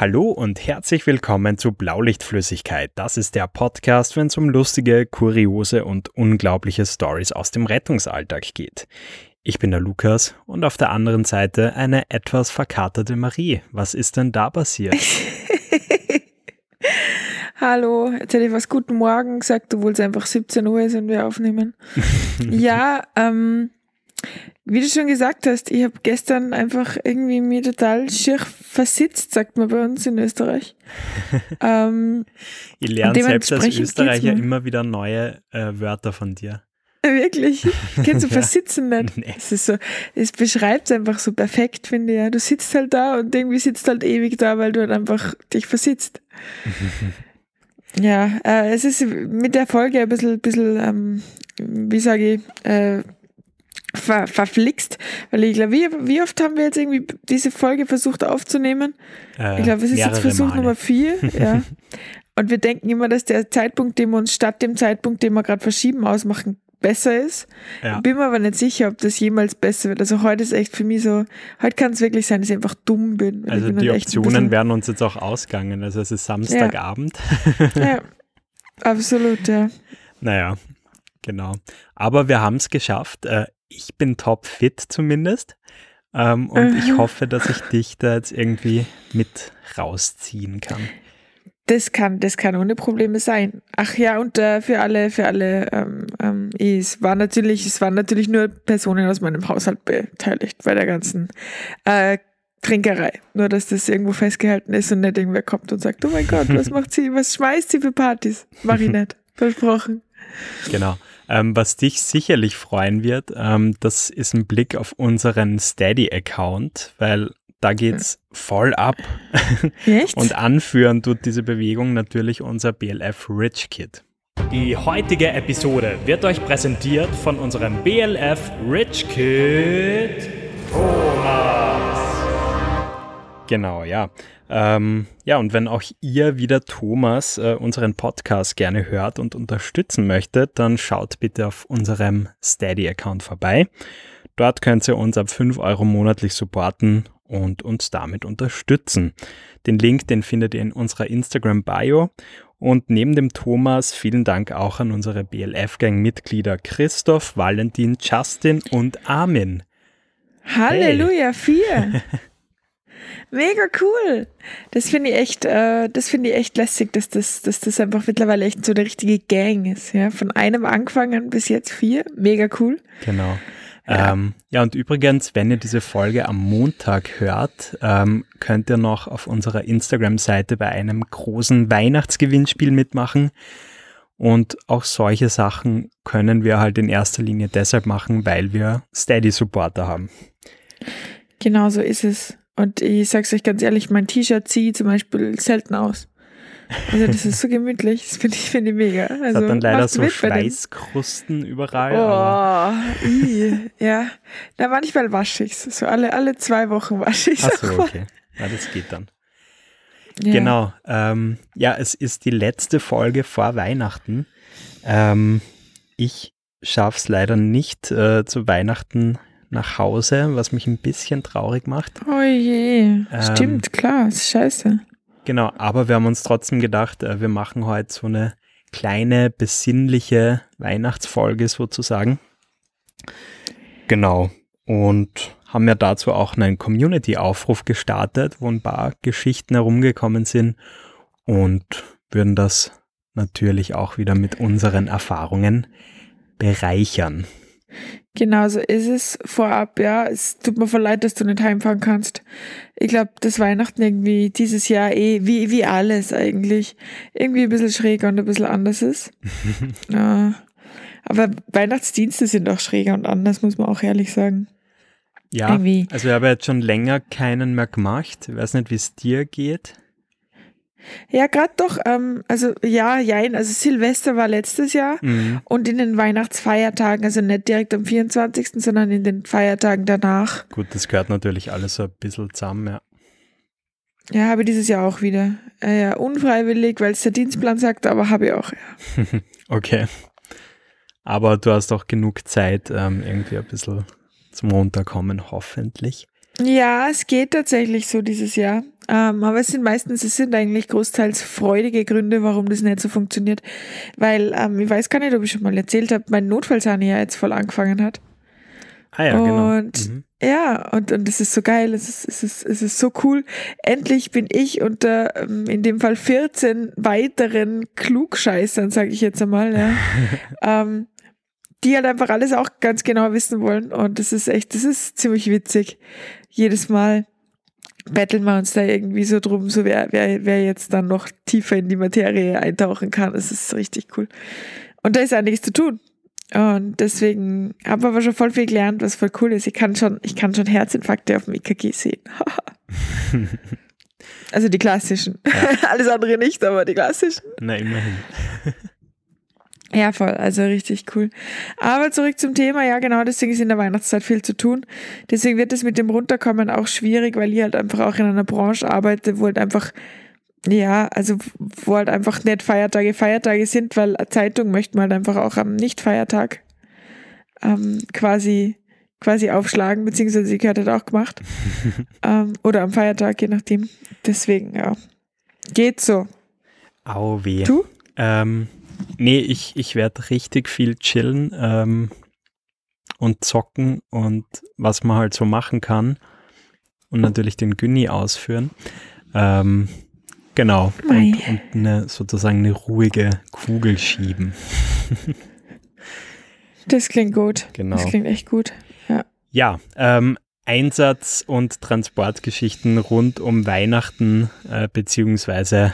Hallo und herzlich willkommen zu Blaulichtflüssigkeit. Das ist der Podcast, wenn es um lustige, kuriose und unglaubliche Stories aus dem Rettungsalltag geht. Ich bin der Lukas und auf der anderen Seite eine etwas verkaterte Marie. Was ist denn da passiert? Hallo, jetzt hätte ich was Guten Morgen gesagt, obwohl es einfach 17 Uhr ist und wir aufnehmen. ja, ähm, wie du schon gesagt hast, ich habe gestern einfach irgendwie mir total schier versitzt, sagt man bei uns in Österreich. ähm, ich lerne selbst als Österreicher immer wieder neue äh, Wörter von dir. Wirklich? Kennst du versitzen nicht? Nee. Es ist so, es beschreibt es einfach so perfekt, finde ich. Ja. Du sitzt halt da und irgendwie sitzt halt ewig da, weil du halt einfach dich versitzt. ja, äh, es ist mit der Folge ein bisschen, bisschen ähm, wie sage ich, äh, ver, verflixt, weil ich glaube, wie, wie oft haben wir jetzt irgendwie diese Folge versucht aufzunehmen? Äh, ich glaube, es ist jetzt Versuch Male. Nummer vier. Ja. Und wir denken immer, dass der Zeitpunkt, den wir uns statt dem Zeitpunkt, den wir gerade verschieben, ausmachen, besser ist. Ja. Bin mir aber nicht sicher, ob das jemals besser wird. Also heute ist echt für mich so, heute kann es wirklich sein, dass ich einfach dumm bin. Also bin die Optionen werden uns jetzt auch ausgangen. Also es ist Samstagabend. Ja, ja absolut, ja. Naja, genau. Aber wir haben es geschafft. Äh, ich bin topfit zumindest. Ähm, und ich hoffe, dass ich dich da jetzt irgendwie mit rausziehen kann. Das kann, das kann ohne Probleme sein. Ach ja, und äh, für alle, für alle, ähm, ähm, es war natürlich, es waren natürlich nur Personen aus meinem Haushalt beteiligt bei der ganzen äh, Trinkerei. Nur, dass das irgendwo festgehalten ist und nicht irgendwer kommt und sagt, oh mein Gott, was macht sie, was schmeißt sie für Partys? Mach ich nicht. Versprochen. Genau. Ähm, was dich sicherlich freuen wird, ähm, das ist ein Blick auf unseren Steady-Account, weil da geht's voll ab. Echt? Und anführen tut diese Bewegung natürlich unser BLF Rich Kid. Die heutige Episode wird euch präsentiert von unserem BLF Rich Kid Thomas. Genau, ja. Ähm, ja, und wenn auch ihr wieder Thomas äh, unseren Podcast gerne hört und unterstützen möchtet, dann schaut bitte auf unserem Steady-Account vorbei. Dort könnt ihr uns ab 5 Euro monatlich supporten und uns damit unterstützen. Den Link, den findet ihr in unserer Instagram-Bio. Und neben dem Thomas vielen Dank auch an unsere BLF-Gang-Mitglieder Christoph, Valentin, Justin und Armin. Halleluja, hey. vier! Mega cool. Das finde ich echt, äh, das finde ich echt lässig, dass das, dass das einfach mittlerweile echt so eine richtige Gang ist. Ja, von einem angefangen bis jetzt vier. Mega cool. Genau. Ja. Ähm, ja, und übrigens, wenn ihr diese Folge am Montag hört, ähm, könnt ihr noch auf unserer Instagram-Seite bei einem großen Weihnachtsgewinnspiel mitmachen. Und auch solche Sachen können wir halt in erster Linie deshalb machen, weil wir Steady-Supporter haben. Genau so ist es. Und ich sag's euch ganz ehrlich, mein T-Shirt ziehe zum Beispiel selten aus. Also das ist so gemütlich, das finde ich, find ich mega. Also, das hat dann leider so Schweißkrusten überall. Oh, i, ja. Na, manchmal wasche ich es. So alle, alle zwei Wochen wasche ich es. Achso, okay. Ja, das geht dann. Ja. Genau. Ähm, ja, es ist die letzte Folge vor Weihnachten. Ähm, ich schaffe es leider nicht äh, zu Weihnachten nach Hause, was mich ein bisschen traurig macht. Oh je, ähm, stimmt, klar, ist scheiße. Genau, aber wir haben uns trotzdem gedacht, äh, wir machen heute so eine kleine, besinnliche Weihnachtsfolge sozusagen. Genau, und haben ja dazu auch einen Community-Aufruf gestartet, wo ein paar Geschichten herumgekommen sind und würden das natürlich auch wieder mit unseren Erfahrungen bereichern. Genau so ist es vorab, ja. Es tut mir voll leid, dass du nicht heimfahren kannst. Ich glaube, das Weihnachten irgendwie dieses Jahr eh, wie, wie alles eigentlich, irgendwie ein bisschen schräger und ein bisschen anders ist. ja. Aber Weihnachtsdienste sind auch schräger und anders, muss man auch ehrlich sagen. Ja, irgendwie. also ich habe jetzt schon länger keinen mehr gemacht. Ich weiß nicht, wie es dir geht. Ja, gerade doch, ähm, also ja, jein, also Silvester war letztes Jahr mhm. und in den Weihnachtsfeiertagen, also nicht direkt am 24., sondern in den Feiertagen danach. Gut, das gehört natürlich alles so ein bisschen zusammen, ja. Ja, habe ich dieses Jahr auch wieder. Äh, ja, unfreiwillig, weil es der Dienstplan sagt, aber habe ich auch, ja. okay. Aber du hast auch genug Zeit, ähm, irgendwie ein bisschen zum Runterkommen, hoffentlich. Ja, es geht tatsächlich so dieses Jahr. Ähm, aber es sind meistens, es sind eigentlich großteils freudige Gründe, warum das nicht so funktioniert. Weil, ähm, ich weiß gar nicht, ob ich schon mal erzählt habe, mein Notfallsahne ja jetzt voll angefangen hat. Ah ja, genau. Und Mhm. ja, und, und es ist so geil, es ist, es, ist, es ist so cool. Endlich bin ich unter ähm, in dem Fall 14 weiteren Klugscheißern, sage ich jetzt einmal, ja, ähm, die halt einfach alles auch ganz genau wissen wollen. Und das ist echt, das ist ziemlich witzig. Jedes Mal betteln wir uns da irgendwie so drum, so wer, wer, wer jetzt dann noch tiefer in die Materie eintauchen kann. Das ist richtig cool. Und da ist einiges zu tun. Und deswegen habe aber schon voll viel gelernt, was voll cool ist. Ich kann schon, ich kann schon Herzinfarkte auf dem EKG sehen. also die klassischen. Alles andere nicht, aber die klassischen. Na, immerhin. Ja, voll, also richtig cool. Aber zurück zum Thema, ja genau, deswegen ist in der Weihnachtszeit viel zu tun. Deswegen wird es mit dem Runterkommen auch schwierig, weil ich halt einfach auch in einer Branche arbeite, wo halt einfach, ja, also wo halt einfach nicht Feiertage Feiertage sind, weil eine Zeitung möchte man halt einfach auch am Nicht-Feiertag ähm, quasi, quasi aufschlagen, beziehungsweise sie gehört halt auch gemacht. ähm, oder am Feiertag, je nachdem. Deswegen, ja. Geht so. Au weh. Du? Ähm, nee, ich, ich werde richtig viel chillen ähm, und zocken und was man halt so machen kann. Und natürlich den Günni ausführen. Ähm, genau. Mei. Und, und eine, sozusagen eine ruhige Kugel schieben. Das klingt gut. Genau. Das klingt echt gut. Ja. Ja, ähm, Einsatz- und Transportgeschichten rund um Weihnachten äh, beziehungsweise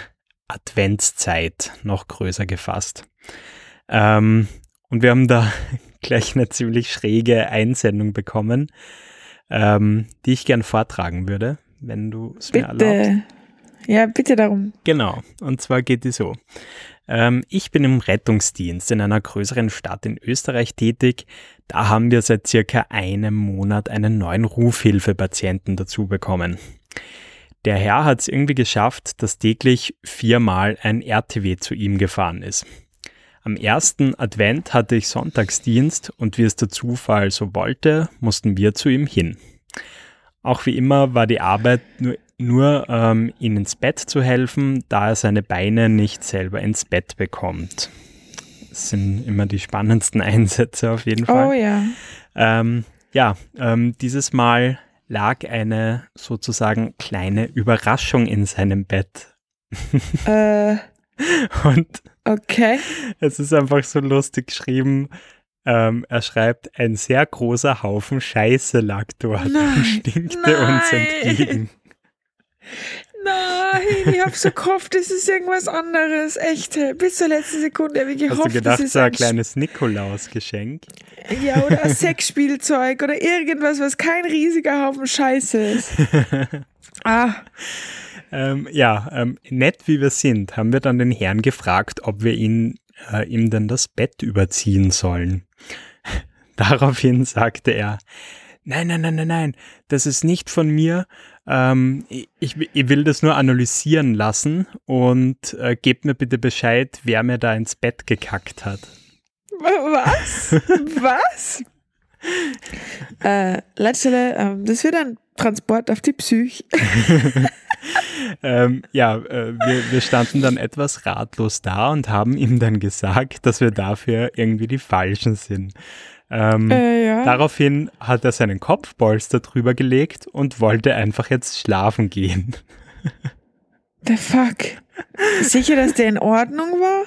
Adventszeit noch größer gefasst. Ähm, und wir haben da gleich eine ziemlich schräge Einsendung bekommen, ähm, die ich gern vortragen würde, wenn du es mir erlaubst. Bitte. Ja, bitte darum. Genau, und zwar geht die so. Ähm, ich bin im Rettungsdienst in einer größeren Stadt in Österreich tätig. Da haben wir seit circa einem Monat einen neuen Rufhilfepatienten dazu bekommen. Der Herr hat es irgendwie geschafft, dass täglich viermal ein RTW zu ihm gefahren ist. Am ersten Advent hatte ich Sonntagsdienst und wie es der Zufall so wollte, mussten wir zu ihm hin. Auch wie immer war die Arbeit nur, nur ähm, ihm ins Bett zu helfen, da er seine Beine nicht selber ins Bett bekommt. Das sind immer die spannendsten Einsätze auf jeden Fall. Oh ja. Ähm, ja, ähm, dieses Mal lag eine sozusagen kleine Überraschung in seinem Bett. Äh, Und okay. es ist einfach so lustig geschrieben. Ähm, er schreibt, ein sehr großer Haufen Scheiße lag dort Nein, und stinkte uns nein. entgegen. Nein, ich hab so gehofft, das ist irgendwas anderes. Echt, bis zur letzten Sekunde habe ich Hast gehofft, du gedacht, das ist so ein ein kleines Nikolausgeschenk? Sch- Ja, oder ein Sexspielzeug oder irgendwas, was kein riesiger Haufen Scheiße ist. Ah, Ähm, ja, ähm, nett wie wir sind, haben wir dann den Herrn gefragt, ob wir ihn, äh, ihm denn das Bett überziehen sollen. Daraufhin sagte er, nein, nein, nein, nein, nein, das ist nicht von mir. Ähm, ich, ich will das nur analysieren lassen und äh, gebt mir bitte Bescheid, wer mir da ins Bett gekackt hat. was? Was? äh, Leitstelle, ähm, das wird ein Transport auf die Psych. Ähm, ja, äh, wir, wir standen dann etwas ratlos da und haben ihm dann gesagt, dass wir dafür irgendwie die Falschen sind. Ähm, Äh, ja. Daraufhin hat er seinen Kopfpolster drüber gelegt und wollte einfach jetzt schlafen gehen. The fuck? Sicher, dass der in Ordnung war?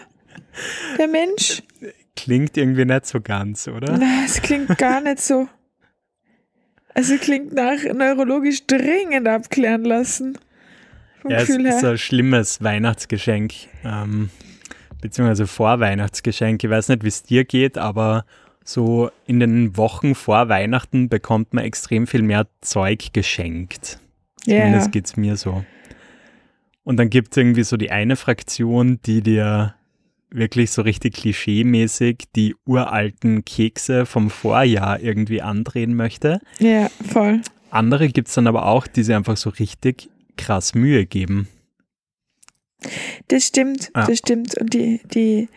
Der Mensch? Klingt irgendwie nicht so ganz, oder? Na, es klingt gar nicht so. Also klingt nach neurologisch dringend abklären lassen. Vom Ja, es Gefühl ist her. ein schlimmes Weihnachtsgeschenk, ähm, beziehungsweise Vorweihnachtsgeschenk. Ich weiß nicht, wie es dir geht, aber so in den Wochen vor Weihnachten bekommt man extrem viel mehr Zeug geschenkt. Ja. Zumindest geht es mir so. Und dann gibt es irgendwie so die eine Fraktion, die dir wirklich so richtig klischeemäßig die uralten Kekse vom Vorjahr irgendwie andrehen möchte. Ja, voll. Andere gibt es dann aber auch, die sich einfach so richtig krass Mühe geben. Das stimmt, Ja. das stimmt. Und die, die,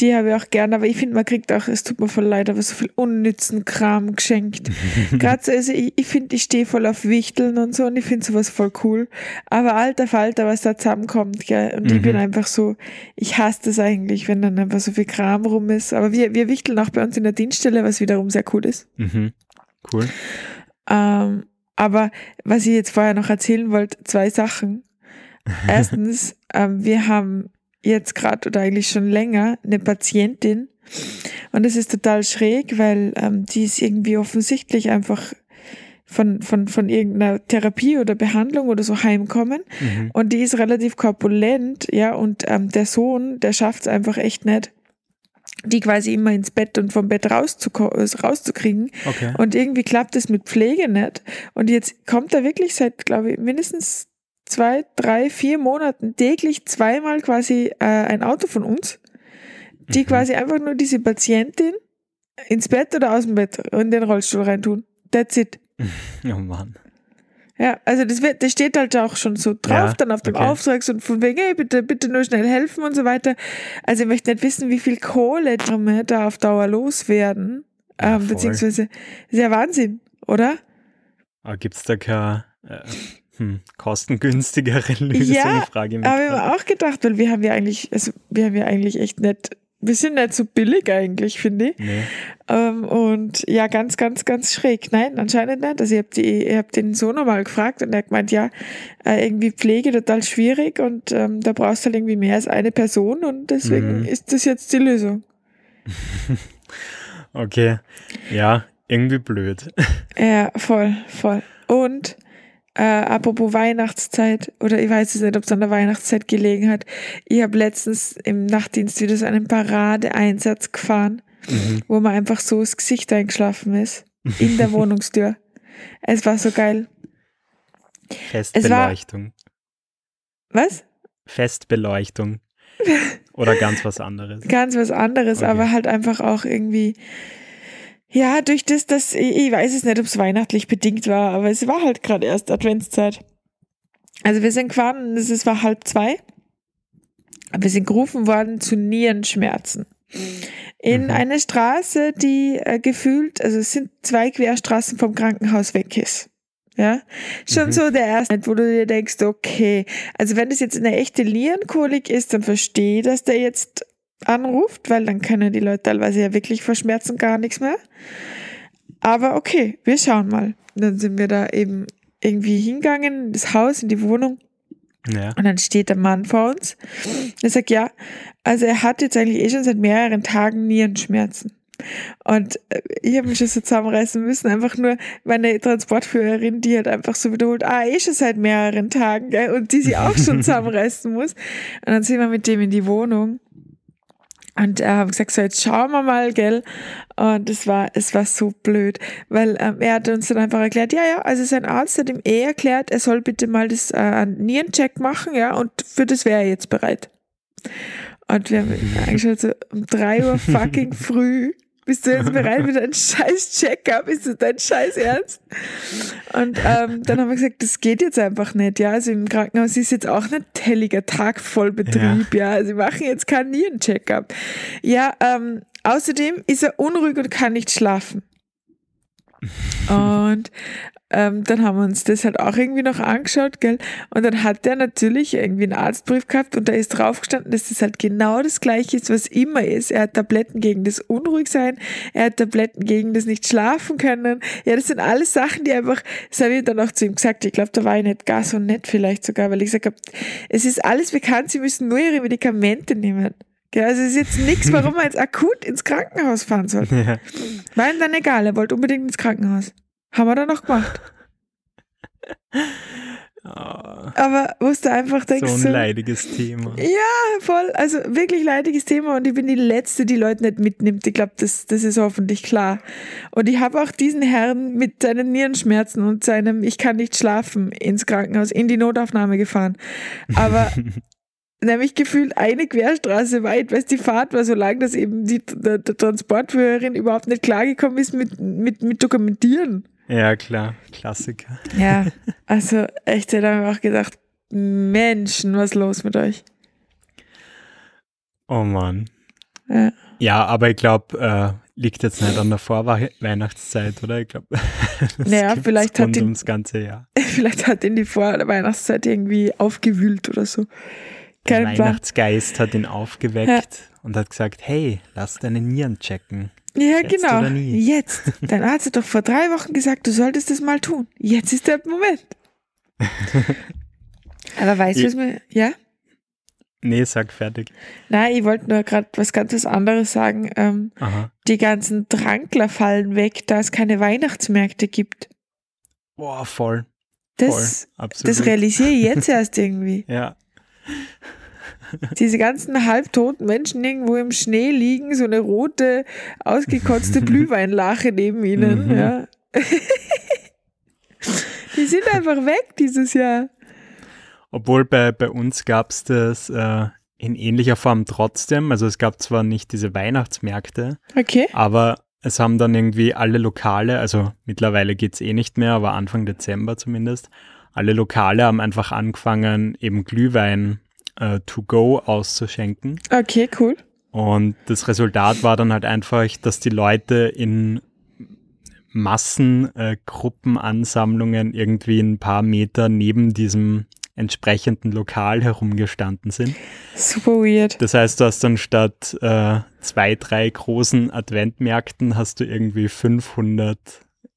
Die habe ich auch gern, aber ich finde, man kriegt auch, es tut mir voll leid, aber so viel unnützen Kram geschenkt. Gerade so, also ich, ich finde, ich stehe voll auf Wichteln und so und ich finde sowas voll cool. Aber alter Falter, was da zusammenkommt, gell? Und ich bin Mhm. einfach so, ich hasse das eigentlich, wenn dann einfach so viel Kram rum ist. Aber wir, wir wichteln auch bei uns in der Dienststelle, was wiederum sehr cool ist. Mhm. Cool. Ähm, aber was ich jetzt vorher noch erzählen wollte, zwei Sachen. Erstens, ähm, wir haben jetzt gerade oder eigentlich schon länger eine Patientin und das ist total schräg, weil ähm, die ist irgendwie offensichtlich einfach von, von, von irgendeiner Therapie oder Behandlung oder so heimkommen Mhm. und die ist relativ korpulent, ja, und ähm, der Sohn, der schafft es einfach echt nicht, die quasi immer ins Bett und vom Bett äh, rauszukriegen. Okay. Und irgendwie klappt es mit Pflege nicht. Und jetzt kommt er wirklich seit, glaube ich, mindestens zwei, drei, vier Monaten täglich zweimal quasi äh, ein Auto von uns, die Mhm. quasi einfach nur diese Patientin ins Bett oder aus dem Bett in den Rollstuhl reintun. That's it. Oh Mann. Ja, also das, wird, das steht halt auch schon so drauf, Ja, dann auf dem okay. Auftrag so von wegen, hey, bitte, bitte nur schnell helfen und so weiter. Also ich möchte nicht wissen, wie viel Kohle da auf Dauer loswerden. Ja, ähm, voll. beziehungsweise, ist ja Wahnsinn, oder? Aber gibt es da keine äh, hm, kostengünstigere Lösung? Ja, frage mich. Aber ich habe auch gedacht, weil wir haben ja eigentlich, also wir haben ja eigentlich echt nicht, wir sind nicht so billig eigentlich, finde ich. Nee. Ähm, und ja, ganz, ganz, ganz schräg. Nein, anscheinend nicht. Also ich habe die, ich hab den Sohn nochmal gefragt und er hat gemeint, ja, äh, irgendwie Pflege total schwierig und ähm, da brauchst du halt irgendwie mehr als eine Person und deswegen Mhm. ist das jetzt die Lösung. Okay. Ja, irgendwie blöd. Ja, voll, voll. Und äh, apropos Weihnachtszeit, oder ich weiß es nicht, ob es an der Weihnachtszeit gelegen hat. Ich habe letztens im Nachtdienst wieder so einen Paradeeinsatz gefahren, Mhm. wo man einfach so das Gesicht eingeschlafen ist. In der Wohnungstür. Es war so geil. Festbeleuchtung. Was? Festbeleuchtung. Oder ganz was anderes. Ganz was anderes, Okay. aber halt einfach auch irgendwie. Ja, durch das, dass ich, weiß es nicht, ob es weihnachtlich bedingt war, aber es war halt gerade erst Adventszeit. Also wir sind gefahren, es war halb zwei. Wir sind gerufen worden zu Nierenschmerzen. In Mhm. eine Straße, die äh, gefühlt, also es sind zwei Querstraßen vom Krankenhaus weg ist. Ja, schon Mhm. so der erste, wo du dir denkst, okay, also wenn das jetzt eine echte Nierenkolik ist, dann verstehe ich, dass der jetzt anruft, weil dann können die Leute teilweise ja wirklich vor Schmerzen gar nichts mehr. Aber okay, wir schauen mal. Dann sind wir da eben irgendwie hingegangen, in das Haus, in die Wohnung. Ja. Und dann steht der Mann vor uns. Er sagt, ja, also er hat jetzt eigentlich eh schon seit mehreren Tagen Nierenschmerzen. Und äh, ich habe mich schon so zusammenreißen müssen, einfach nur meine Transportführerin, die hat einfach so wiederholt, ah, eh schon seit mehreren Tagen, gell? und die sie auch schon zusammenreißen muss. Und dann sind wir mit dem in die Wohnung. Und er haben gesagt, so jetzt schauen wir mal, gell. Und es war, es war so blöd, weil ähm, er hat uns dann einfach erklärt, ja, ja, also sein Arzt hat ihm eh erklärt, er soll bitte mal das äh, Nierencheck machen, ja, und für das wäre er jetzt bereit. Und wir haben ihn angeschaut, so um drei Uhr fucking früh. Bist du jetzt bereit für deinen scheiß Check-up? Ist das dein scheiß Ernst? Und ähm, dann haben wir gesagt, das geht jetzt einfach nicht. Ja, also im Krankenhaus ist jetzt auch nicht helliger Tag voll Betrieb. Ja, also sie machen jetzt keinen Nierencheck-up. Ja, ähm, außerdem ist er unruhig und kann nicht schlafen. Und ähm, dann haben wir uns das halt auch irgendwie noch angeschaut, gell? Und dann hat der natürlich irgendwie einen Arztbrief gehabt und da ist drauf gestanden, dass das halt genau das gleiche ist, was immer ist. Er hat Tabletten gegen das Unruhigsein, er hat Tabletten gegen das nicht schlafen können. Ja, das sind alles Sachen, die einfach, das habe ich dann auch zu ihm gesagt, ich glaube, da war ich nicht gar so nett vielleicht sogar, weil ich gesagt habe, es ist alles bekannt, sie müssen nur ihre Medikamente nehmen. Gell? Also es ist jetzt nichts, warum man jetzt akut ins Krankenhaus fahren soll. ja. War ihm dann egal, er wollte unbedingt ins Krankenhaus. Haben wir dann noch gemacht. Ah, Aber du einfach denkst, so ein so, leidiges Thema. ja, voll, also wirklich leidiges Thema und ich bin die Letzte, die Leute nicht mitnimmt. Ich glaube, das, das ist hoffentlich klar. Und ich habe auch diesen Herrn mit seinen Nierenschmerzen und seinem Ich kann nicht schlafen ins Krankenhaus, in die Notaufnahme gefahren. Aber nämlich gefühlt eine Querstraße weit, weil die Fahrt war so lang, dass eben die, der, der Transportführerin überhaupt nicht klargekommen ist mit, mit, mit Dokumentieren. Ja, klar. Klassiker. Ja, also echt, da haben wir auch gedacht, Menschen, was ist los mit euch? Oh Mann. Ja. Ja, aber ich glaube, äh, liegt jetzt nicht an der Vorweihnachtszeit, oder? Ich glaube, Naja, vielleicht hat ums ganze Jahr. Vielleicht hat ihn die Vorweihnachtszeit irgendwie aufgewühlt oder so. Der Plan. Weihnachtsgeist hat ihn aufgeweckt und hat gesagt, hey, lass deine Nieren checken. Ja, Jetzt genau. Jetzt. Dein Arzt hat doch vor drei Wochen gesagt, du solltest das mal tun. Jetzt ist der Moment. Aber weißt du, was mir. Ja? Nee, sag fertig. Nein, ich wollte nur gerade was ganz was anderes sagen. Ähm, die ganzen Drankler fallen weg, da es keine Weihnachtsmärkte gibt. Boah, voll. Das, voll. Absolut. das realisiere ich jetzt erst irgendwie. ja. Diese ganzen halbtoten Menschen irgendwo im Schnee liegen, so eine rote, ausgekotzte Glühweinlache neben ihnen. Mhm. Ja. Die sind einfach weg dieses Jahr. Obwohl bei, bei uns gab es das äh, in ähnlicher Form trotzdem. Also es gab zwar nicht diese Weihnachtsmärkte, Okay. aber es haben dann irgendwie alle Lokale, also mittlerweile geht es eh nicht mehr, aber Anfang Dezember zumindest, alle Lokale haben einfach angefangen, eben Glühwein äh, to go auszuschenken. Okay, cool. Und das Resultat war dann halt einfach, dass die Leute in Massengruppenansammlungen äh, irgendwie ein paar Meter neben diesem entsprechenden Lokal herumgestanden sind. Super weird. Das heißt, du hast dann statt äh, zwei, drei großen Adventmärkten hast du irgendwie 500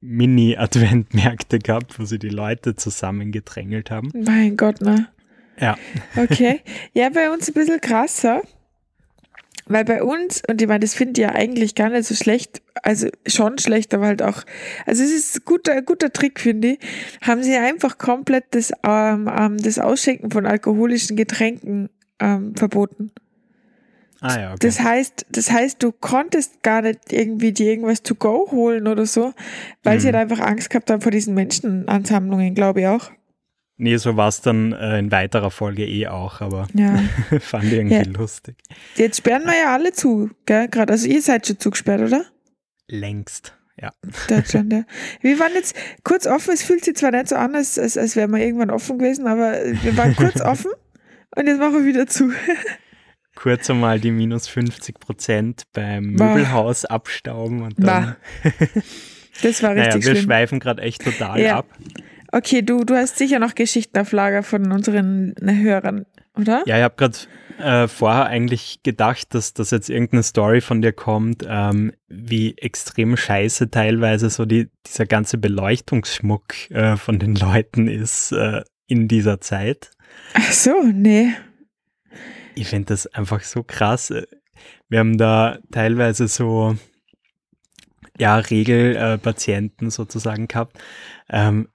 Mini-Adventmärkte gehabt, wo sie die Leute zusammengedrängelt haben. Mein Gott, ne? Ja. Okay. Ja, bei uns ein bisschen krasser. Weil bei uns, und ich meine, das finde ich ja eigentlich gar nicht so schlecht, also schon schlecht, aber halt auch, also es ist ein guter, guter Trick, finde ich, haben sie einfach komplett das, ähm, ähm, das Ausschenken von alkoholischen Getränken ähm, verboten. Ah ja, okay. Das heißt, das heißt, du konntest gar nicht irgendwie dir irgendwas to go holen oder so, weil sie Mhm. halt einfach Angst gehabt haben vor diesen Menschenansammlungen, glaube ich auch. Nee, so war es dann äh, in weiterer Folge eh auch, aber Ja. fand ich irgendwie Ja. lustig. Jetzt sperren wir ja alle zu, gell? Gerade, also ihr seid schon zugesperrt, oder? Längst, ja. Deutschland, ja. Wir waren jetzt kurz offen, es fühlt sich zwar nicht so an, als, als, als wären wir irgendwann offen gewesen, aber wir waren kurz offen und jetzt machen wir wieder zu. Kurz einmal die minus 50 Prozent beim Bah. Möbelhaus abstauben und dann. Das war Naja, richtig wir schlimm. schweifen gerade echt total Ja. ab. Okay, du, du hast sicher noch Geschichten auf Lager von unseren Hörern, oder? Ja, ich habe gerade äh, vorher eigentlich gedacht, dass das jetzt irgendeine Story von dir kommt, ähm, wie extrem scheiße teilweise so die, dieser ganze Beleuchtungsschmuck äh, von den Leuten ist äh, in dieser Zeit. Ach so, nee. Ich finde das einfach so krass. Äh, Wir haben da teilweise so ja, Regelpatienten sozusagen gehabt, ähm,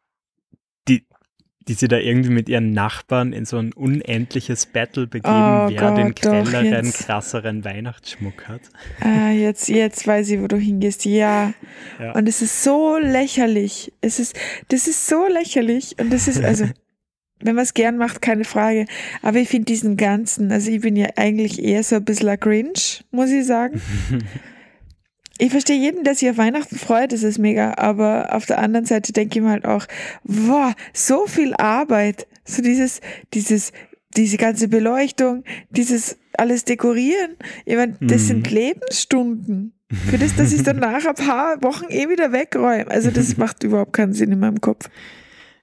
die sie da irgendwie mit ihren Nachbarn in so ein unendliches Battle begeben, Oh wer den Gott, doch, grelleren, krasseren Weihnachtsschmuck hat. Ah, jetzt, jetzt weiß ich, wo du hingehst. Ja. Ja. Und es ist so lächerlich. Es ist, das ist so lächerlich. Und das ist, also, wenn man es gern macht, keine Frage. Aber ich finde diesen ganzen, also ich bin ja eigentlich eher so ein bisschen ein Grinch, muss ich sagen. Ich verstehe jeden, der sich auf Weihnachten freut, das ist mega, aber auf der anderen Seite denke ich mir halt auch, wow, so viel Arbeit, so dieses, dieses, diese ganze Beleuchtung, dieses alles dekorieren, ich meine, das Mhm. sind Lebensstunden. Für das, dass ich dann nach ein paar Wochen eh wieder wegräume. Also das macht überhaupt keinen Sinn in meinem Kopf.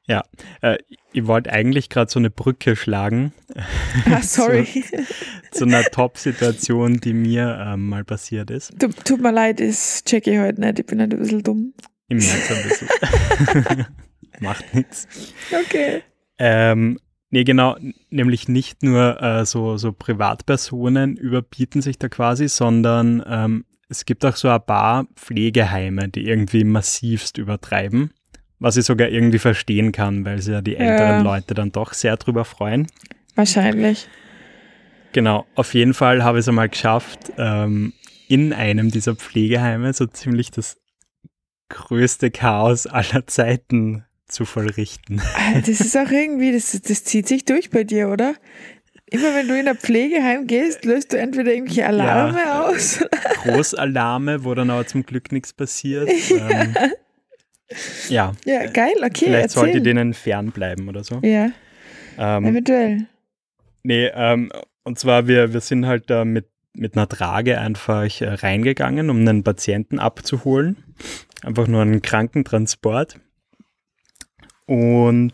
Ja, äh, ich wollte eigentlich gerade so eine Brücke schlagen Ah, sorry. zu einer Top-Situation, die mir ähm, mal passiert ist. Tut, tut mir leid, das check ich heute nicht. Ich bin halt ein bisschen dumm. Im März ein bisschen. Macht nichts. Okay. Ähm, nee, genau, nämlich nicht nur äh, so, so Privatpersonen überbieten sich da quasi, sondern ähm, es gibt auch so ein paar Pflegeheime, die irgendwie massivst übertreiben, was ich sogar irgendwie verstehen kann, weil sich ja die älteren Ja. Leute dann doch sehr drüber freuen. Wahrscheinlich. Genau, auf jeden Fall habe ich es einmal geschafft, ähm, in einem dieser Pflegeheime so ziemlich das größte Chaos aller Zeiten zu vollrichten. Ah, Das ist auch irgendwie, das, das zieht sich durch bei dir, oder? Immer wenn du in ein Pflegeheim gehst, löst du entweder irgendwelche Alarme aus. Großalarme, wo dann aber zum Glück nichts passiert. Ähm, ja, Ja, geil, okay, vielleicht sollte ich erzähl. denen fernbleiben oder so. Ja, Ähm, eventuell. nee, ähm, und zwar, wir, wir sind halt da mit mit einer Trage einfach äh, reingegangen, um einen Patienten abzuholen. Einfach nur einen Krankentransport. Und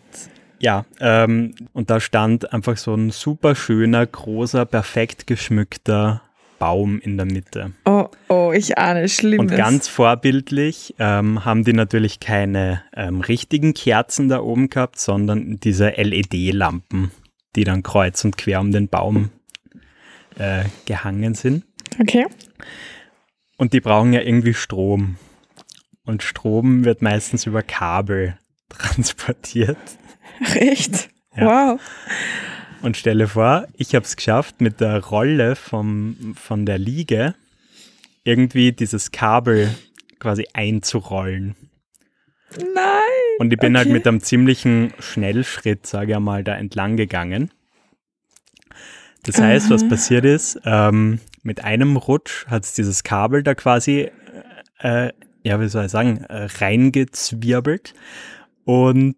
ja, ähm, und da stand einfach so ein super schöner, großer, perfekt geschmückter Baum in der Mitte. Oh, oh, ich ahne Schlimmes. Und ganz vorbildlich ähm, haben die natürlich keine ähm, richtigen Kerzen da oben gehabt, sondern diese LED-Lampen, die dann kreuz und quer um den Baum äh, gehangen sind. Okay. Und die brauchen ja irgendwie Strom. Und Strom wird meistens über Kabel transportiert. Echt? Ja. Wow. Und stelle vor, ich habe es geschafft, mit der Rolle vom, von der Liege irgendwie dieses Kabel quasi einzurollen. Nein. Und ich bin halt okay. mit einem ziemlichen Schnellschritt, sage ich mal, da entlang gegangen. Das heißt, was Aha. passiert ist, ähm, mit einem Rutsch hat es dieses Kabel da quasi, äh, ja, wie soll ich sagen, äh, reingezwirbelt. Und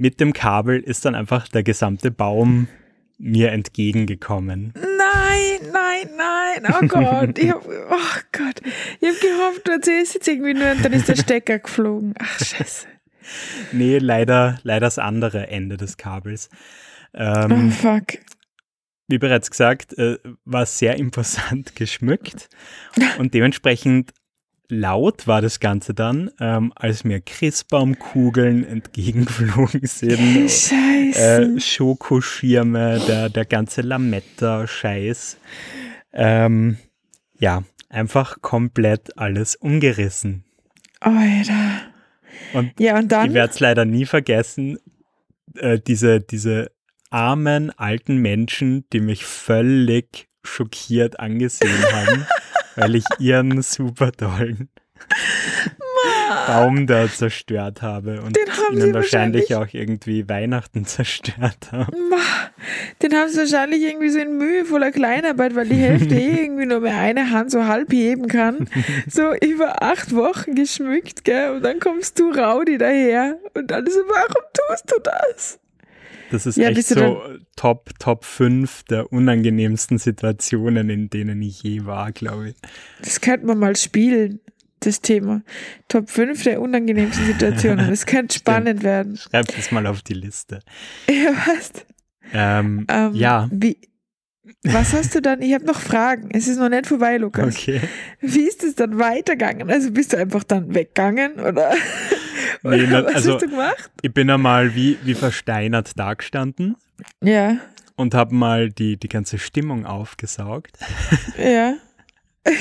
mit dem Kabel ist dann einfach der gesamte Baum mir entgegengekommen. Nein, nein, nein. Oh Gott. Ich hab, oh Gott. Ich habe gehofft, du erzählst jetzt irgendwie nur und dann ist der Stecker geflogen. Ach, scheiße. Nee, leider, leider das andere Ende des Kabels. Oh, Ähm, fuck. wie bereits gesagt, äh, war sehr imposant geschmückt und dementsprechend laut war das Ganze dann, ähm, als mir Christbaumkugeln entgegengeflogen sind, Scheiße. äh, Schokoschirme, der, der ganze Lametta-Scheiß. Ähm, ja, einfach komplett alles umgerissen. Alter. Und Ja, und dann? ich werde es leider nie vergessen, äh, diese, diese armen alten Menschen, die mich völlig schockiert angesehen haben, weil ich ihren super tollen Baum da zerstört habe und Den haben ihnen sie wahrscheinlich wahrscheinlich- auch irgendwie Weihnachten zerstört habe. Den haben sie wahrscheinlich irgendwie so in mühevoller Kleinarbeit, weil die Hälfte eh irgendwie nur mehr eine Hand so halb heben kann. So über acht Wochen geschmückt, gell? Und dann kommst du Raudi daher und dann so, warum tust du das? Das ist Ja, echt so Top, Top 5 der unangenehmsten Situationen, in denen ich je war, glaube ich. Das könnte man mal spielen, das Thema. Top 5 der unangenehmsten Situationen. Das könnte spannend werden. Schreib das mal auf die Liste. Ja, was? Ähm, Ähm, ja, Wie, was hast du dann? Ich habe noch Fragen. Es ist noch nicht vorbei, Lukas. okay. Wie ist es dann weitergegangen? Also bist du einfach dann weggegangen oder Nee, na, was also- hast du gemacht? Ich bin einmal wie, wie versteinert dagestanden Ja, und habe mal die, die ganze Stimmung aufgesaugt. ja.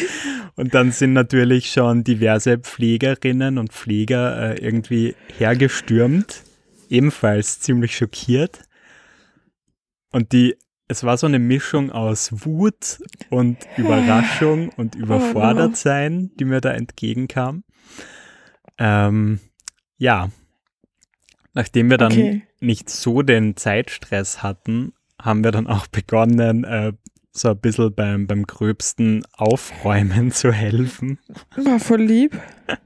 Und dann sind natürlich schon diverse Pflegerinnen und Pfleger äh, irgendwie hergestürmt, ebenfalls ziemlich schockiert. Und die, es war so eine Mischung aus Wut und Überraschung und überfordert sein, die mir da entgegenkam. Ähm, ja, nachdem wir dann Okay. nicht so den Zeitstress hatten, haben wir dann auch begonnen, äh, so ein bisschen beim, beim gröbsten Aufräumen zu helfen. War voll lieb.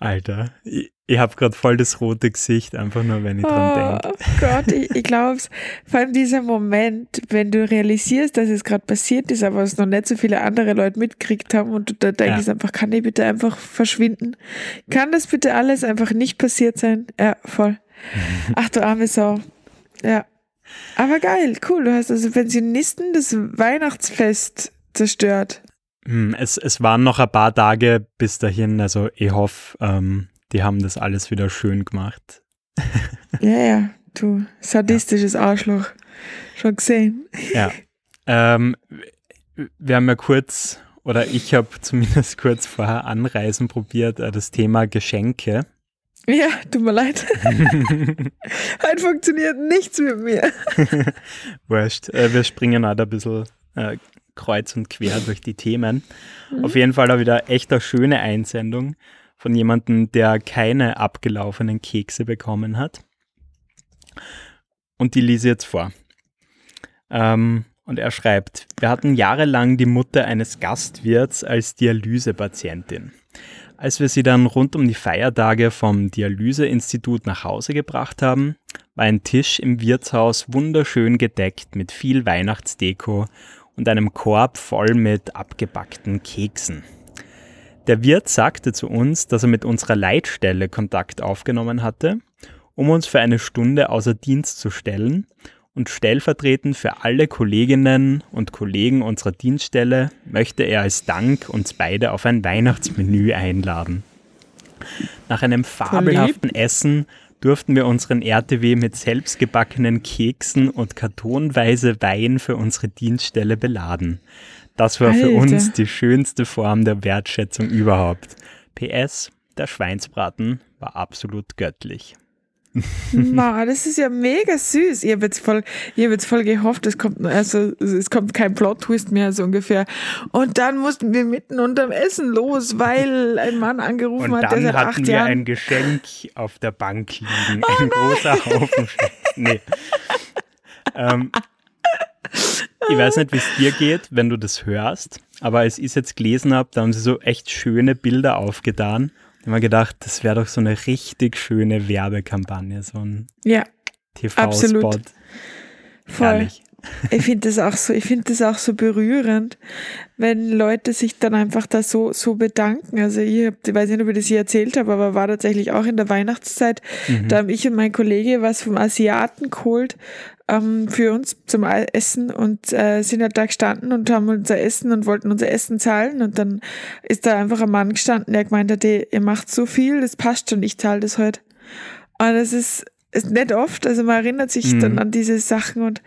Alter, ich, ich habe gerade voll das rote Gesicht, einfach nur, wenn ich dran Oh denke. Gott, ich, ich glaube vor allem dieser Moment, wenn du realisierst, dass es gerade passiert ist, aber es noch nicht so viele andere Leute mitgekriegt haben und du da denkst einfach, kann die bitte einfach verschwinden? Kann das bitte alles einfach nicht passiert sein? Ja, voll. Ach du arme Sau. Ja. Aber geil, cool. Du hast also Pensionisten das Weihnachtsfest zerstört. Hm, Es, es waren noch ein paar Tage bis dahin, also ich hoffe, ähm, die haben das alles wieder schön gemacht. Ja, ja, du sadistisches Arschloch. Schon gesehen. Ja. ähm, wir haben ja kurz, oder ich habe zumindest kurz vorher anreisen probiert, äh, das Thema Geschenke. Ja, tut mir leid. Heute funktioniert nichts mit mir. Wurscht, äh, wir springen halt ein bisschen äh, kreuz und quer durch die Themen. Auf jeden Fall auch wieder echt eine schöne Einsendung von jemandem, der keine abgelaufenen Kekse bekommen hat. Und die lese jetzt vor. Ähm, und er schreibt, wir hatten jahrelang die Mutter eines Gastwirts als Dialysepatientin. Als wir sie dann rund um die Feiertage vom Dialyseinstitut nach Hause gebracht haben, war ein Tisch im Wirtshaus wunderschön gedeckt mit viel Weihnachtsdeko und einem Korb voll mit abgebackten Keksen. Der Wirt sagte zu uns, dass er mit unserer Leitstelle Kontakt aufgenommen hatte, um uns für eine Stunde außer Dienst zu stellen und stellvertretend für alle Kolleginnen und Kollegen unserer Dienststelle möchte er als Dank uns beide auf ein Weihnachtsmenü einladen. Nach einem fabelhaften Essen durften wir unseren RTW mit selbstgebackenen Keksen und kartonweise Wein für unsere Dienststelle beladen. Das war Alter. für uns die schönste Form der Wertschätzung überhaupt. PS, der Schweinsbraten war absolut göttlich. Ma, das ist ja mega süß. Ich habe jetzt voll, ich habe jetzt voll gehofft, es kommt, also es kommt kein Plot-Twist mehr so ungefähr. Und dann mussten wir mitten unterm Essen los, weil ein Mann angerufen Und hat, der dann seit hatten acht wir Jahren. ein Geschenk auf der Bank liegen. Oh ein großer Haufen. Nee. Ähm, ich weiß nicht, wie es dir geht, wenn du das hörst, aber als ich es jetzt gelesen habe, da haben sie so echt schöne Bilder aufgetan. Ich habe mir gedacht, das wäre doch so eine richtig schöne Werbekampagne, so ein ja, TV-Spot. Absolut. voll. Herrlich. Ich finde das auch so, ich finde das auch so berührend, wenn Leute sich dann einfach da so, so bedanken. Also ich, hab, ich weiß nicht, ob ich das hier erzählt habe, aber war tatsächlich auch in der Weihnachtszeit. Mhm. Da haben ich und mein Kollege was vom Asiaten geholt ähm, für uns zum Essen und äh, sind halt da gestanden und haben unser Essen und wollten unser Essen zahlen. Und dann ist da einfach ein Mann gestanden, der gemeint hat, "Ey, ihr macht so viel, das passt schon, ich zahle das heute. Und das ist, ist nicht oft, also man erinnert sich Mhm. dann an diese Sachen und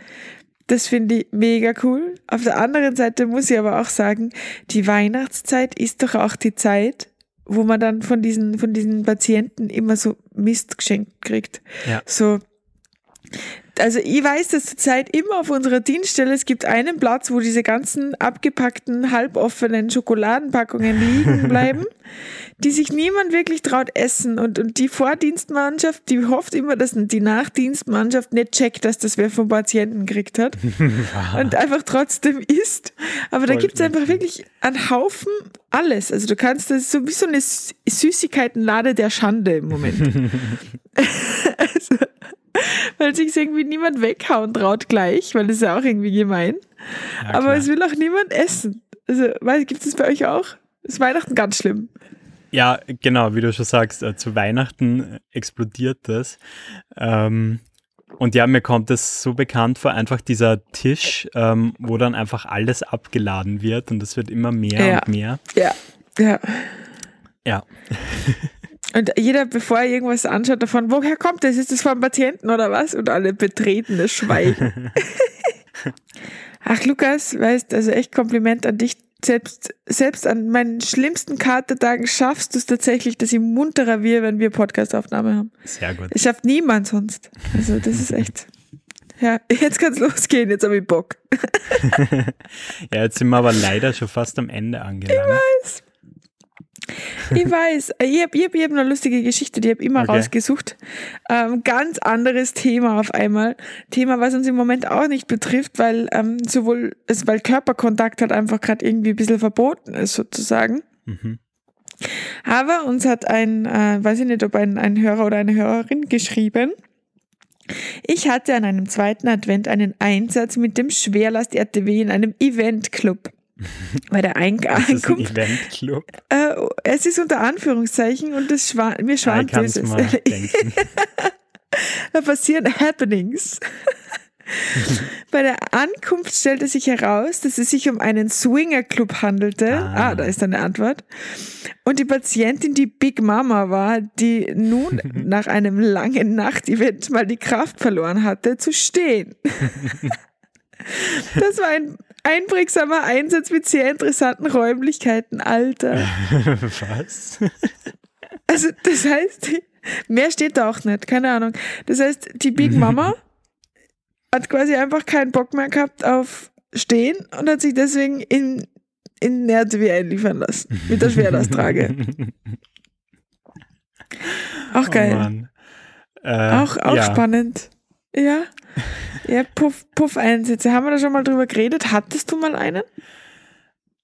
das finde ich mega cool. Auf der anderen Seite muss ich aber auch sagen, die Weihnachtszeit ist doch auch die Zeit, wo man dann von diesen, von diesen Patienten immer so Mist geschenkt kriegt. Ja. So. Also ich weiß, dass zurzeit immer auf unserer Dienststelle, es gibt einen Platz, wo diese ganzen abgepackten, halboffenen Schokoladenpackungen liegen bleiben, die sich niemand wirklich traut essen. Und, und die Vordienstmannschaft, die hofft immer, dass die Nachdienstmannschaft nicht checkt, dass das wer vom Patienten gekriegt hat und einfach trotzdem isst. Aber da Voll gibt's einfach wirklich einen Haufen alles. Also du kannst, das ist so wie so eine Sü- Süßigkeitenlade der Schande im Moment. weil sich irgendwie niemand weghauen traut gleich, weil das ist ja auch irgendwie gemein. Ja, Aber es will auch niemand essen. Also, gibt es das bei euch auch? Ist Weihnachten ganz schlimm. Ja, genau, wie du schon sagst, äh, zu Weihnachten explodiert das. Ähm, und ja, mir kommt es so bekannt vor, einfach dieser Tisch, ähm, wo dann einfach alles abgeladen wird und es wird immer mehr Ja. und mehr. Ja. Ja. Ja, Und jeder, bevor er irgendwas anschaut, davon, woher kommt das? Ist das vom Patienten oder was? Und alle betreten das Schweigen. Ach, Lukas, weißt, also echt Kompliment an dich. Selbst, selbst an meinen schlimmsten Katertagen schaffst du es tatsächlich, dass ich munterer wir, wenn wir Podcastaufnahme haben. sehr gut. Das schafft niemand sonst. Also, das ist echt. Ja, jetzt kann's losgehen, jetzt habe ich Bock. Ja, jetzt sind wir aber leider schon fast am Ende angelangt. Ich weiß, ich habe ich hab, ich hab eine lustige Geschichte, die habe ich immer Okay. rausgesucht. Ähm, ganz anderes Thema auf einmal. Thema, was uns im Moment auch nicht betrifft, weil ähm, sowohl, also weil Körperkontakt halt einfach gerade irgendwie ein bisschen verboten ist, sozusagen. Mhm. Aber uns hat ein, äh, weiß ich nicht, ob ein, ein Hörer oder eine Hörerin geschrieben. Ich hatte an einem zweiten Advent einen Einsatz mit dem Schwerlast-RTW in einem Eventclub. Bei der Ein Das ist ein Ankunft Eventclub. äh, es ist unter Anführungszeichen und das schwa mir schwant es Böses. da passieren Happenings. Bei der Ankunft stellte sich heraus, dass es sich um einen Swinger-Club handelte. Ah. Ah. da ist eine Antwort. Und die Patientin, die Big Mama war, die nun nach einem langen Nachtevent mal die Kraft verloren hatte, zu stehen. das war ein einprägsamer Einsatz mit sehr interessanten Räumlichkeiten. Alter. Was? Also, das heißt, mehr steht da auch nicht, keine Ahnung. Das heißt, die Big Mama hat quasi einfach keinen Bock mehr gehabt auf Stehen und hat sich deswegen in, in RTW einliefern lassen. Mit der Schwerlasttrage. Auch geil. Oh Mann. Äh, auch auch ja. spannend. Ja. Ja, Puff, Puff-Einsätze. Haben wir da schon mal drüber geredet? Hattest du mal einen?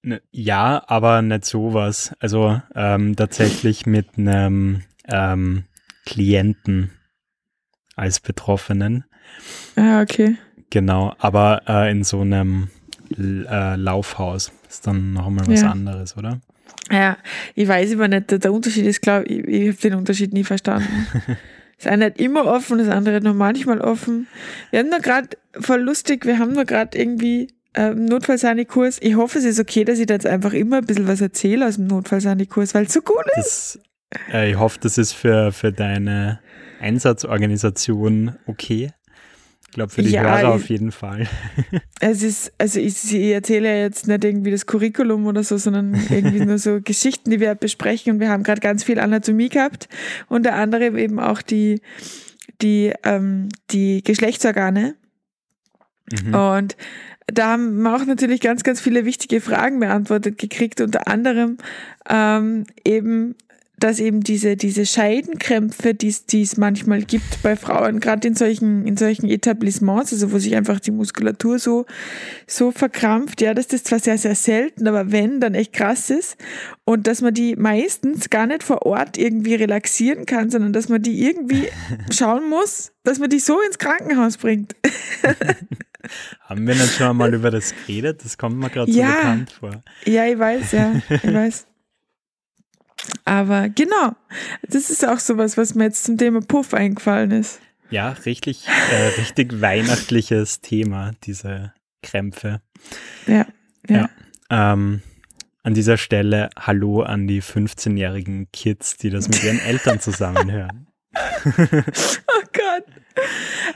Ne, Ja, aber nicht sowas. Also ähm, tatsächlich mit einem ähm, Klienten als Betroffenen. Ah, okay. Genau, aber äh, in so einem äh, Laufhaus. Ist dann noch einmal was ja. anderes, oder? Ja, ich weiß immer nicht, der Unterschied ist, glaube ich, ich habe den Unterschied nie verstanden. Das eine hat immer offen, das andere nur manchmal offen. Wir haben nur gerade, voll lustig, wir haben nur gerade irgendwie ähm, Notfallsani-Kurs. Ich hoffe, es ist okay, dass ich da jetzt einfach immer ein bisschen was erzähle aus dem Notfallsani-Kurs, weil es so cool ist. Das, äh, ich hoffe, das ist für, für deine Einsatzorganisation okay. Ich glaube, für die ja, Hörer auf jeden Fall. Es ist, also ich, ich, erzähle ja jetzt nicht irgendwie das Curriculum oder so, sondern irgendwie nur so Geschichten, die wir besprechen. Und wir haben gerade ganz viel Anatomie gehabt, unter anderem eben auch die, die, ähm, die Geschlechtsorgane. Mhm. Und da haben wir auch natürlich ganz, ganz viele wichtige Fragen beantwortet gekriegt, unter anderem ähm, eben dass eben diese, diese Scheidenkrämpfe, die es manchmal gibt bei Frauen, gerade in solchen, in solchen Etablissements, also wo sich einfach die Muskulatur so, so verkrampft, ja, dass das zwar sehr, sehr selten, aber wenn, dann echt krass ist. Und dass man die meistens gar nicht vor Ort irgendwie relaxieren kann, sondern dass man die irgendwie schauen muss, dass man die so ins Krankenhaus bringt. Haben wir nicht schon mal über das geredet? Das kommt mir gerade ja, so bekannt vor. Ja, ich weiß, ja, ich weiß. Aber genau, das ist auch sowas, was mir jetzt zum Thema Puff eingefallen ist. Ja, richtig, äh, richtig weihnachtliches Thema, diese Krämpfe. Ja, ja. ja ähm, an dieser Stelle Hallo an die 15-jährigen Kids, die das mit ihren Eltern zusammenhören. oh Gott.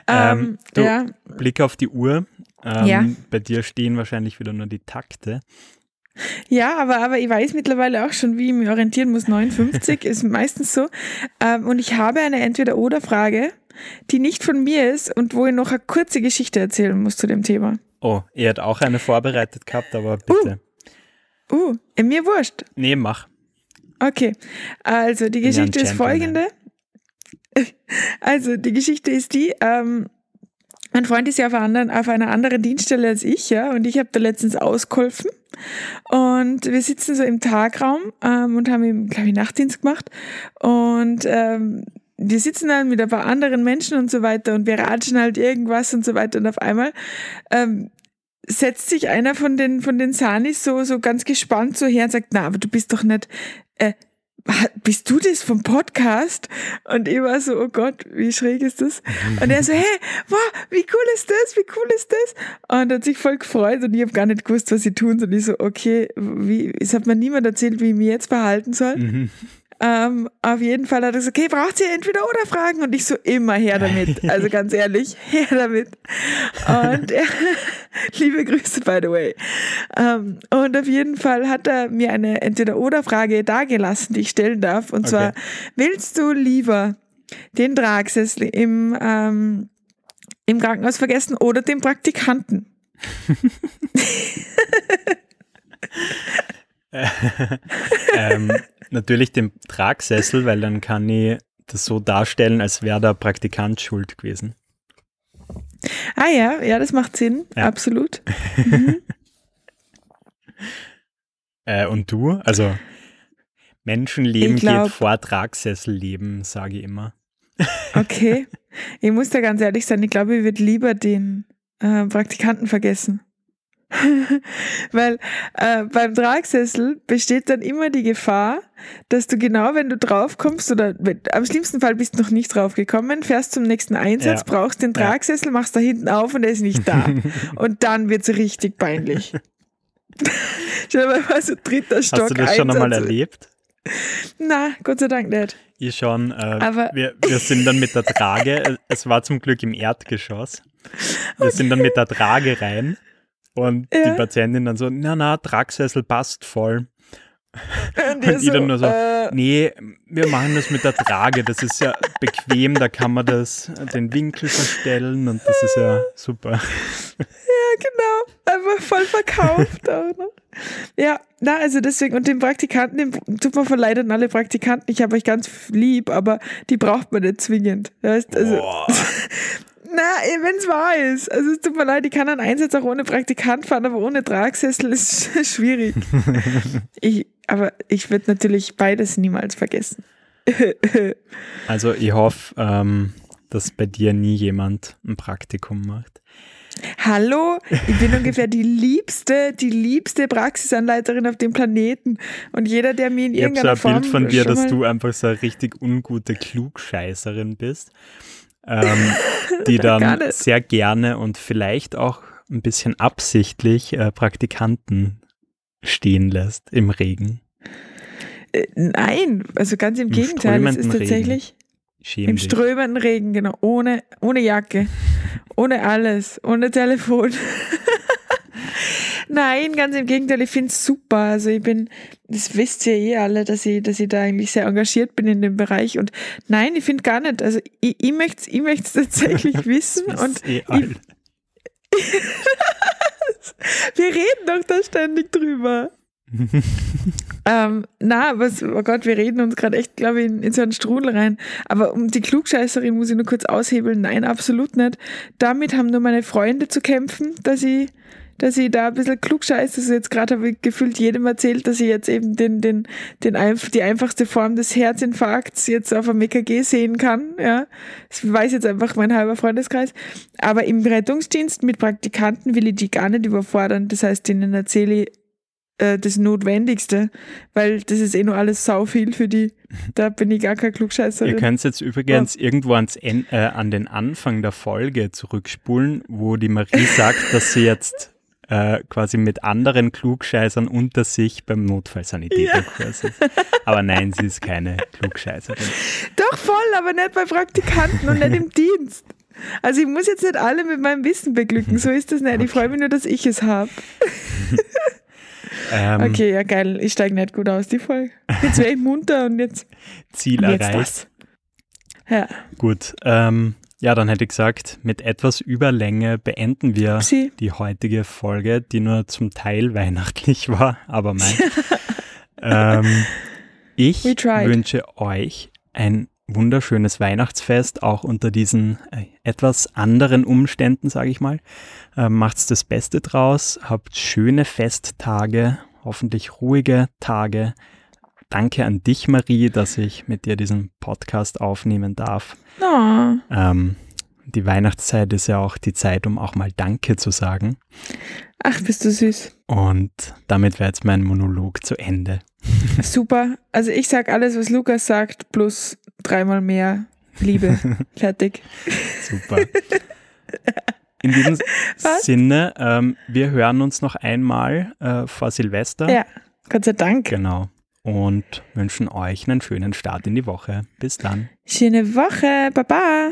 Ähm, ähm, du, ja. Blick auf die Uhr. Ähm, ja. Bei dir stehen wahrscheinlich wieder nur die Takte. Ja, aber, aber ich weiß mittlerweile auch schon, wie ich mich orientieren muss. 59 ist meistens so. Ähm, und ich habe eine Entweder-Oder-Frage, die nicht von mir ist und wo ich noch eine kurze Geschichte erzählen muss zu dem Thema. Oh, ihr hat auch eine vorbereitet gehabt, aber bitte. Uh, uh mir wurscht. Nee, mach. Okay, also die Geschichte ist folgende. Also die Geschichte ist die, ähm, mein Freund ist ja auf, anderen, auf einer anderen Dienststelle als ich, ja, und ich habe da letztens ausgeholfen. Und wir sitzen so im Tagraum ähm, und haben glaube ich, Nachtdienst gemacht. Und ähm, wir sitzen dann mit ein paar anderen Menschen und so weiter und wir ratschen halt irgendwas und so weiter. Und auf einmal ähm, setzt sich einer von den, von den Sanis so, so ganz gespannt so her und sagt, na, aber du bist doch nicht, äh, bist du das vom Podcast? Und ich war so, oh Gott, wie schräg ist das? Und er so, hey, wow, wie cool ist das? Wie cool ist das? Und er hat sich voll gefreut und ich habe gar nicht gewusst, was sie tun. Und ich so, okay, wie, es hat mir niemand erzählt, wie ich mich jetzt verhalten soll. Mhm. Ähm, auf jeden Fall hat er gesagt, okay, braucht ihr entweder oder Fragen? Und ich so, immer her damit. Also ganz ehrlich, her damit. Und er, liebe Grüße, by the way. Ähm, und auf jeden Fall hat er mir eine entweder oder Frage dagelassen, die ich stellen darf. Und zwar, okay. willst du lieber den Tragsessel im, ähm, im Krankenhaus vergessen oder den Praktikanten? ähm, natürlich den Tragsessel, weil dann kann ich das so darstellen, als wäre der Praktikant schuld gewesen. Ah ja, ja, das macht Sinn, ja. absolut. Mhm. äh, und du? Also Menschenleben glaub, geht vor Tragsesselleben, sage ich immer. okay, ich muss da ganz ehrlich sein, ich glaube, ich würde lieber den äh, Praktikanten vergessen. Weil äh, beim Tragsessel besteht dann immer die Gefahr, dass du genau, wenn du draufkommst, oder wenn, am schlimmsten Fall bist du noch nicht draufgekommen, fährst zum nächsten Einsatz, ja. brauchst den Tragsessel, machst da hinten auf und er ist nicht da. und dann wird es richtig peinlich. Stell dir mal so dritter Stock. Hast du das schon einmal erlebt? Na, Gott sei Dank nicht. Ich schon. Äh, Aber wir, wir sind dann mit der Trage, es war zum Glück im Erdgeschoss. Wir okay. sind dann mit der Trage rein und ja. die Patientin dann so, na na, Tragsessel passt voll. Und, und ich dann nur so, äh, nee, wir machen das mit der Trage, das ist ja bequem, da kann man das, den Winkel verstellen und das ist ja super. Ja, genau, einfach voll verkauft auch noch. Ja, na, also deswegen, und den Praktikanten, den tut man verleiht an alle Praktikanten, ich habe euch ganz lieb, aber die braucht man nicht zwingend. Weißt? Also, Na, wenn es wahr ist. Also es tut mir leid, ich kann einen Einsatz auch ohne Praktikant fahren, aber ohne Tragsessel ist schwierig. ich, aber ich würde natürlich beides niemals vergessen. also ich hoffe, ähm, dass bei dir nie jemand ein Praktikum macht. Hallo, ich bin ungefähr die liebste, die liebste Praxisanleiterin auf dem Planeten. Und jeder, der mir in Ich habe so irgendeiner ein Form Bild von dir, dass du einfach so eine richtig ungute Klugscheißerin bist, ähm, die dann sehr gerne und vielleicht auch ein bisschen absichtlich äh, Praktikanten stehen lässt im Regen. Äh, Nein, also ganz im, Im Gegenteil. Es ist Regen. tatsächlich Schäm im strömenden Regen, genau. Ohne, ohne Jacke, ohne alles, ohne Telefon. Nein, ganz im Gegenteil, ich finde es super. Also ich bin, das wisst ihr eh alle, dass ich, dass ich da eigentlich sehr engagiert bin in dem Bereich. Und nein, ich finde gar nicht. Also ich, ich möchte es ich möcht's tatsächlich wissen. Und eh all. wir reden doch da ständig drüber. ähm, na, was, oh Gott, wir reden uns gerade echt, glaube ich, in, in so einen Strudel rein. Aber um die Klugscheißerin muss ich nur kurz aushebeln. Nein, absolut nicht. Damit haben nur meine Freunde zu kämpfen, dass ich, dass ich da ein bisschen klugscheiße. Also jetzt gerade habe ich gefühlt jedem erzählt, dass ich jetzt eben den, den, den, einf- die einfachste Form des Herzinfarkts jetzt auf einem EKG sehen kann. Ja, das weiß jetzt einfach mein halber Freundeskreis. Aber im Rettungsdienst mit Praktikanten will ich die gar nicht überfordern. Das heißt, denen erzähle ich äh, das Notwendigste, weil das ist eh nur alles sau viel für die. Da bin ich gar kein Ihr Klugscheißerin. könnt jetzt übrigens irgendwo ans En äh, an den Anfang der Folge zurückspulen, wo die Marie sagt, dass sie jetzt äh, quasi mit anderen Klugscheißern unter sich beim Notfallsanitäterkurs ist. Aber nein, sie ist keine Klugscheißerin. Doch voll, aber nicht bei Praktikanten und nicht im Dienst. Also ich muss jetzt nicht alle mit meinem Wissen beglücken, so ist das nicht. Ich freue mich nur, dass ich es habe. Ähm, Okay, ja geil. Ich steige nicht gut aus, die Folge. Jetzt wäre ich munter und jetzt, Ziel und jetzt erreicht. das. Ja, Gut, ähm, ja, dann hätte ich gesagt, mit etwas Überlänge beenden wir sie. die heutige Folge, die nur zum Teil weihnachtlich war, aber mein. ähm, ich wünsche euch ein wunderschönes Weihnachtsfest, auch unter diesen äh, etwas anderen Umständen, sage ich mal. Ähm, macht's das Beste draus, habt schöne Festtage, hoffentlich ruhige Tage. Danke an dich, Marie, dass ich mit dir diesen Podcast aufnehmen darf. Oh, Ähm, die Weihnachtszeit ist ja auch die Zeit, um auch mal Danke zu sagen. ach, bist du süß. Und damit wäre jetzt mein Monolog zu Ende. Super. Also ich sag alles, was Lukas sagt, plus dreimal mehr Liebe. Fertig. Super. In diesem Was? Sinne, ähm, wir hören uns noch einmal äh, vor Silvester. Ja, Gott sei Dank. Genau. Und wünschen euch einen schönen Start in die Woche. Bis dann. Schöne Woche. Baba.